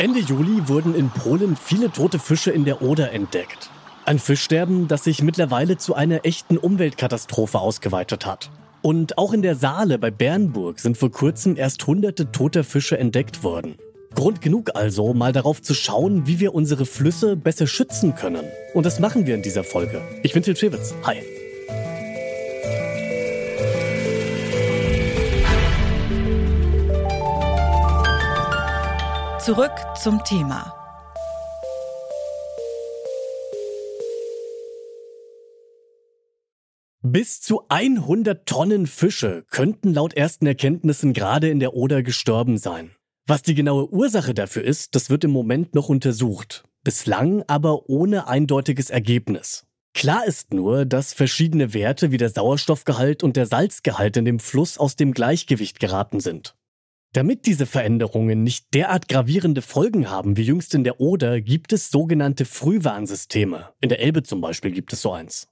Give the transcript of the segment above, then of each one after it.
Ende Juli wurden in Polen viele tote Fische in der Oder entdeckt. Ein Fischsterben, das sich mittlerweile zu einer echten Umweltkatastrophe ausgeweitet hat. Und auch in der Saale bei Bernburg sind vor kurzem erst hunderte toter Fische entdeckt worden. Grund genug also, mal darauf zu schauen, wie wir unsere Flüsse besser schützen können. Und das machen wir in dieser Folge. Ich bin Til Schewitz. Hi. Zurück zum Thema. Bis zu 100 Tonnen Fische könnten laut ersten Erkenntnissen gerade in der Oder gestorben sein. Was die genaue Ursache dafür ist, das wird im Moment noch untersucht. Bislang aber ohne eindeutiges Ergebnis. Klar ist nur, dass verschiedene Werte wie der Sauerstoffgehalt und der Salzgehalt in dem Fluss aus dem Gleichgewicht geraten sind. Damit diese Veränderungen nicht derart gravierende Folgen haben wie jüngst in der Oder, gibt es sogenannte Frühwarnsysteme. In der Elbe zum Beispiel gibt es so eins.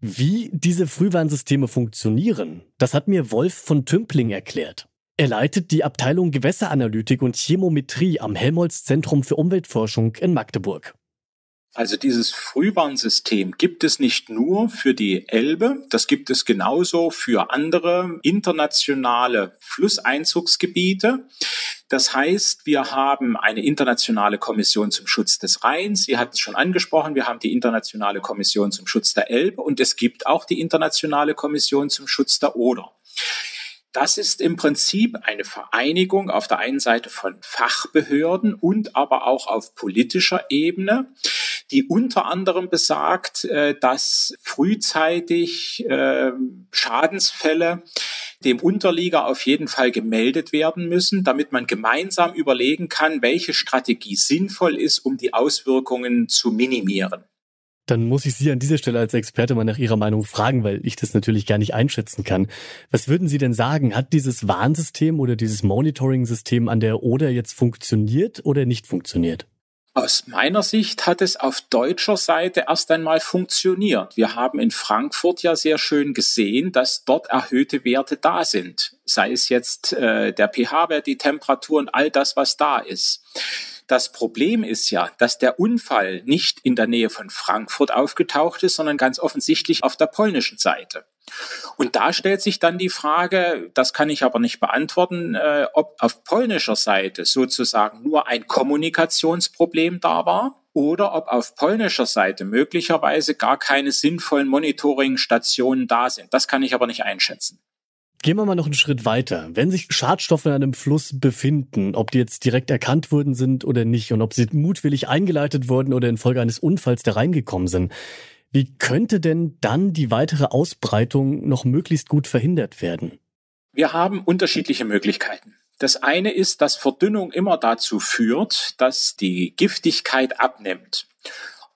Wie diese Frühwarnsysteme funktionieren, das hat mir Wolf von Tümpling erklärt. Er leitet die Abteilung Gewässeranalytik und Chemometrie am Helmholtz Zentrum für Umweltforschung in Magdeburg. Also dieses Frühwarnsystem gibt es nicht nur für die Elbe, das gibt es genauso für andere internationale Flusseinzugsgebiete. Das heißt, wir haben eine internationale Kommission zum Schutz des Rheins. Sie hat es schon angesprochen, wir haben die internationale Kommission zum Schutz der Elbe und es gibt auch die internationale Kommission zum Schutz der Oder. Das ist im Prinzip eine Vereinigung auf der einen Seite von Fachbehörden und aber auch auf politischer Ebene, die unter anderem besagt, äh, dass frühzeitig äh, Schadensfälle dem Unterlieger auf jeden Fall gemeldet werden müssen, damit man gemeinsam überlegen kann, welche Strategie sinnvoll ist, um die Auswirkungen zu minimieren. Dann muss ich Sie an dieser Stelle als Experte mal nach Ihrer Meinung fragen, weil ich das natürlich gar nicht einschätzen kann. Was würden Sie denn sagen? Hat dieses Warnsystem oder dieses Monitoring-System an der Oder jetzt funktioniert oder nicht funktioniert? Aus meiner Sicht hat es auf deutscher Seite erst einmal funktioniert. Wir haben in Frankfurt ja sehr schön gesehen, dass dort erhöhte Werte da sind. Sei es jetzt äh, der pH-Wert, die Temperatur und all das, was da ist. Das Problem ist ja, dass der Unfall nicht in der Nähe von Frankfurt aufgetaucht ist, sondern ganz offensichtlich auf der polnischen Seite. Und da stellt sich dann die Frage, das kann ich aber nicht beantworten, äh, ob auf polnischer Seite sozusagen nur ein Kommunikationsproblem da war oder ob auf polnischer Seite möglicherweise gar keine sinnvollen Monitoringstationen da sind. Das kann ich aber nicht einschätzen. Gehen wir mal noch einen Schritt weiter. Wenn sich Schadstoffe in einem Fluss befinden, ob die jetzt direkt erkannt worden sind oder nicht und ob sie mutwillig eingeleitet wurden oder infolge eines Unfalls da reingekommen sind, wie könnte denn dann die weitere Ausbreitung noch möglichst gut verhindert werden? Wir haben unterschiedliche Möglichkeiten. Das eine ist, dass Verdünnung immer dazu führt, dass die Giftigkeit abnimmt.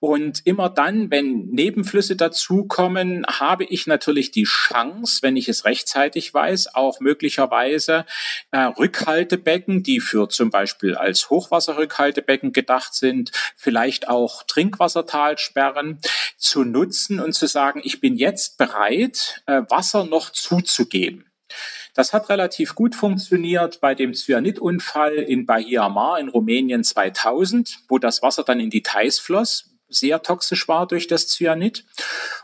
Und immer dann, wenn Nebenflüsse dazukommen, habe ich natürlich die Chance, wenn ich es rechtzeitig weiß, auch möglicherweise äh, Rückhaltebecken, die für zum Beispiel als Hochwasserrückhaltebecken gedacht sind, vielleicht auch Trinkwassertalsperren zu nutzen und zu sagen, ich bin jetzt bereit, äh, Wasser noch zuzugeben. Das hat relativ gut funktioniert bei dem Cyanidunfall in Bahia Mar in Rumänien 2000, wo das Wasser dann in die Theiß floss sehr toxisch war durch das Cyanid.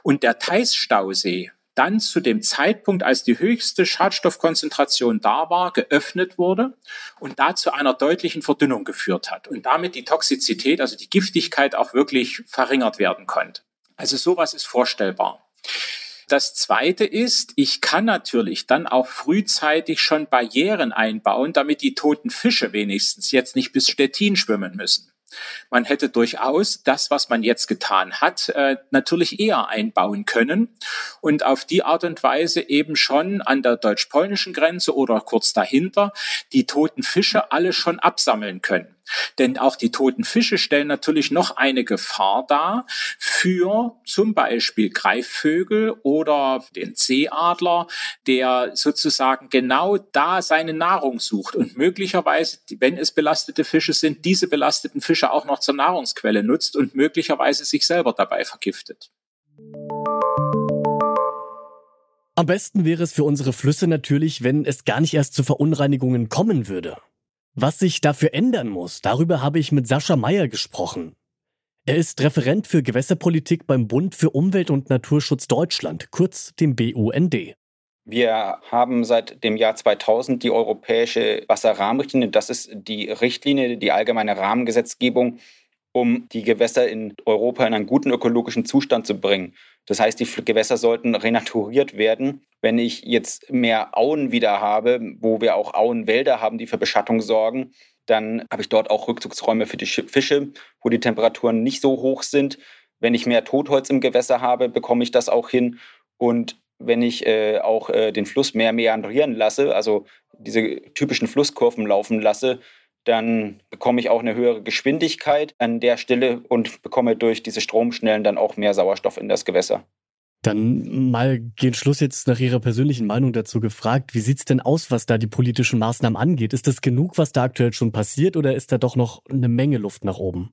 Und der Theiß-Stausee dann zu dem Zeitpunkt, als die höchste Schadstoffkonzentration da war, geöffnet wurde und da zu einer deutlichen Verdünnung geführt hat und damit die Toxizität, also die Giftigkeit auch wirklich verringert werden konnte. Also sowas ist vorstellbar. Das zweite ist, ich kann natürlich dann auch frühzeitig schon Barrieren einbauen, damit die toten Fische wenigstens jetzt nicht bis Stettin schwimmen müssen. Man hätte durchaus das, was man jetzt getan hat, äh, natürlich eher einbauen können und auf die Art und Weise eben schon an der deutsch-polnischen Grenze oder kurz dahinter die toten Fische alle schon absammeln können. Denn auch die toten Fische stellen natürlich noch eine Gefahr dar für zum Beispiel Greifvögel oder den Seeadler, der sozusagen genau da seine Nahrung sucht und möglicherweise, wenn es belastete Fische sind, diese belasteten Fische auch noch zur Nahrungsquelle nutzt und möglicherweise sich selber dabei vergiftet. Am besten wäre es für unsere Flüsse natürlich, wenn es gar nicht erst zu Verunreinigungen kommen würde. Was sich dafür ändern muss, darüber habe ich mit Sascha Meyer gesprochen. Er ist Referent für Gewässerpolitik beim Bund für Umwelt und Naturschutz Deutschland, kurz dem BUND. Wir haben seit dem Jahr 2000 die europäische Wasserrahmenrichtlinie. Das ist die Richtlinie, die allgemeine Rahmengesetzgebung, um die Gewässer in Europa in einen guten ökologischen Zustand zu bringen. Das heißt, die Gewässer sollten renaturiert werden. Wenn ich jetzt mehr Auen wieder habe, wo wir auch Auenwälder haben, die für Beschattung sorgen, dann habe ich dort auch Rückzugsräume für die Fische, wo die Temperaturen nicht so hoch sind. Wenn ich mehr Totholz im Gewässer habe, bekomme ich das auch hin. Und wenn ich äh, auch äh, den Fluss mehr meandrieren lasse, also diese typischen Flusskurven laufen lasse, dann bekomme ich auch eine höhere Geschwindigkeit an der Stelle und bekomme durch diese Stromschnellen dann auch mehr Sauerstoff in das Gewässer. Dann mal gegen Schluss jetzt nach Ihrer persönlichen Meinung dazu gefragt. Wie sieht es denn aus, was da die politischen Maßnahmen angeht? Ist das genug, was da aktuell schon passiert oder ist da doch noch eine Menge Luft nach oben?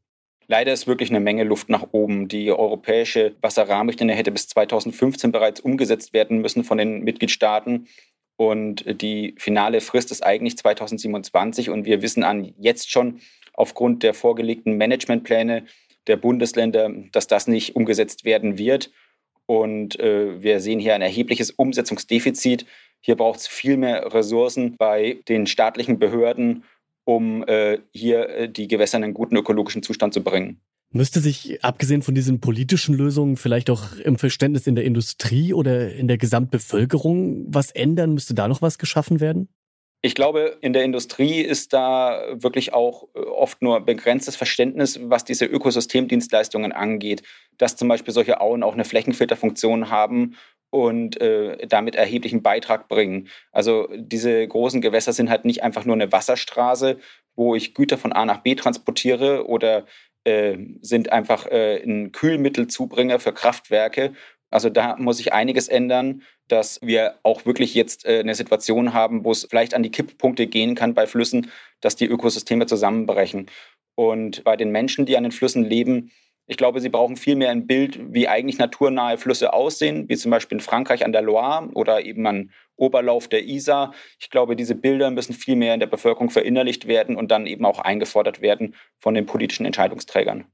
Leider ist wirklich eine Menge Luft nach oben. Die europäische Wasserrahmenrichtlinie hätte bis 2015 bereits umgesetzt werden müssen von den Mitgliedstaaten. Und die finale Frist ist eigentlich 2027. Und wir wissen an jetzt schon aufgrund der vorgelegten Managementpläne der Bundesländer, dass das nicht umgesetzt werden wird. Und äh, wir sehen hier ein erhebliches Umsetzungsdefizit. Hier braucht es viel mehr Ressourcen bei den staatlichen Behörden um äh, hier äh, die Gewässer in einen guten ökologischen Zustand zu bringen. Müsste sich, abgesehen von diesen politischen Lösungen, vielleicht auch im Verständnis in der Industrie oder in der Gesamtbevölkerung was ändern? Müsste da noch was geschaffen werden? Ich glaube, in der Industrie ist da wirklich auch äh, oft nur begrenztes Verständnis, was diese Ökosystemdienstleistungen angeht, dass zum Beispiel solche Auen auch eine Flächenfilterfunktion haben und äh, damit erheblichen Beitrag bringen. Also diese großen Gewässer sind halt nicht einfach nur eine Wasserstraße, wo ich Güter von A nach B transportiere oder äh, sind einfach äh, ein Kühlmittelzubringer für Kraftwerke. Also da muss sich einiges ändern, dass wir auch wirklich jetzt äh, eine Situation haben, wo es vielleicht an die Kipppunkte gehen kann bei Flüssen, dass die Ökosysteme zusammenbrechen. Und bei den Menschen, die an den Flüssen leben, ich glaube, sie brauchen viel mehr ein Bild, wie eigentlich naturnahe Flüsse aussehen, wie zum Beispiel in Frankreich an der Loire oder eben an Oberlauf der Isar. Ich glaube, diese Bilder müssen viel mehr in der Bevölkerung verinnerlicht werden und dann eben auch eingefordert werden von den politischen Entscheidungsträgern.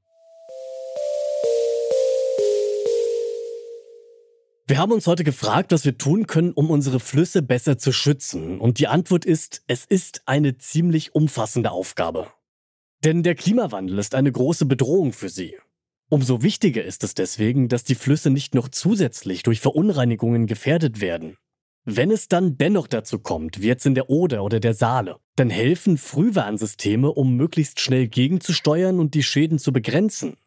Wir haben uns heute gefragt, was wir tun können, um unsere Flüsse besser zu schützen. Und die Antwort ist, es ist eine ziemlich umfassende Aufgabe. Denn der Klimawandel ist eine große Bedrohung für sie. Umso wichtiger ist es deswegen, dass die Flüsse nicht noch zusätzlich durch Verunreinigungen gefährdet werden. Wenn es dann dennoch dazu kommt, wie jetzt in der Oder oder der Saale, dann helfen Frühwarnsysteme, um möglichst schnell gegenzusteuern und die Schäden zu begrenzen.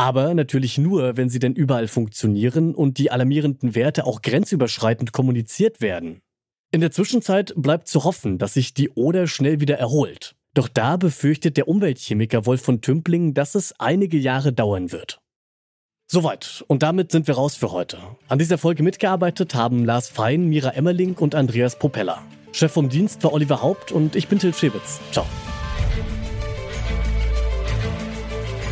Aber natürlich nur, wenn sie denn überall funktionieren und die alarmierenden Werte auch grenzüberschreitend kommuniziert werden. In der Zwischenzeit bleibt zu hoffen, dass sich die Oder schnell wieder erholt. Doch da befürchtet der Umweltchemiker Wolf von Tümpling, dass es einige Jahre dauern wird. Soweit. Und damit sind wir raus für heute. An dieser Folge mitgearbeitet haben Lars Fein, Mira Emmerling und Andreas Propeller. Chef vom Dienst war Oliver Haupt und ich bin Till Schewitz. Ciao.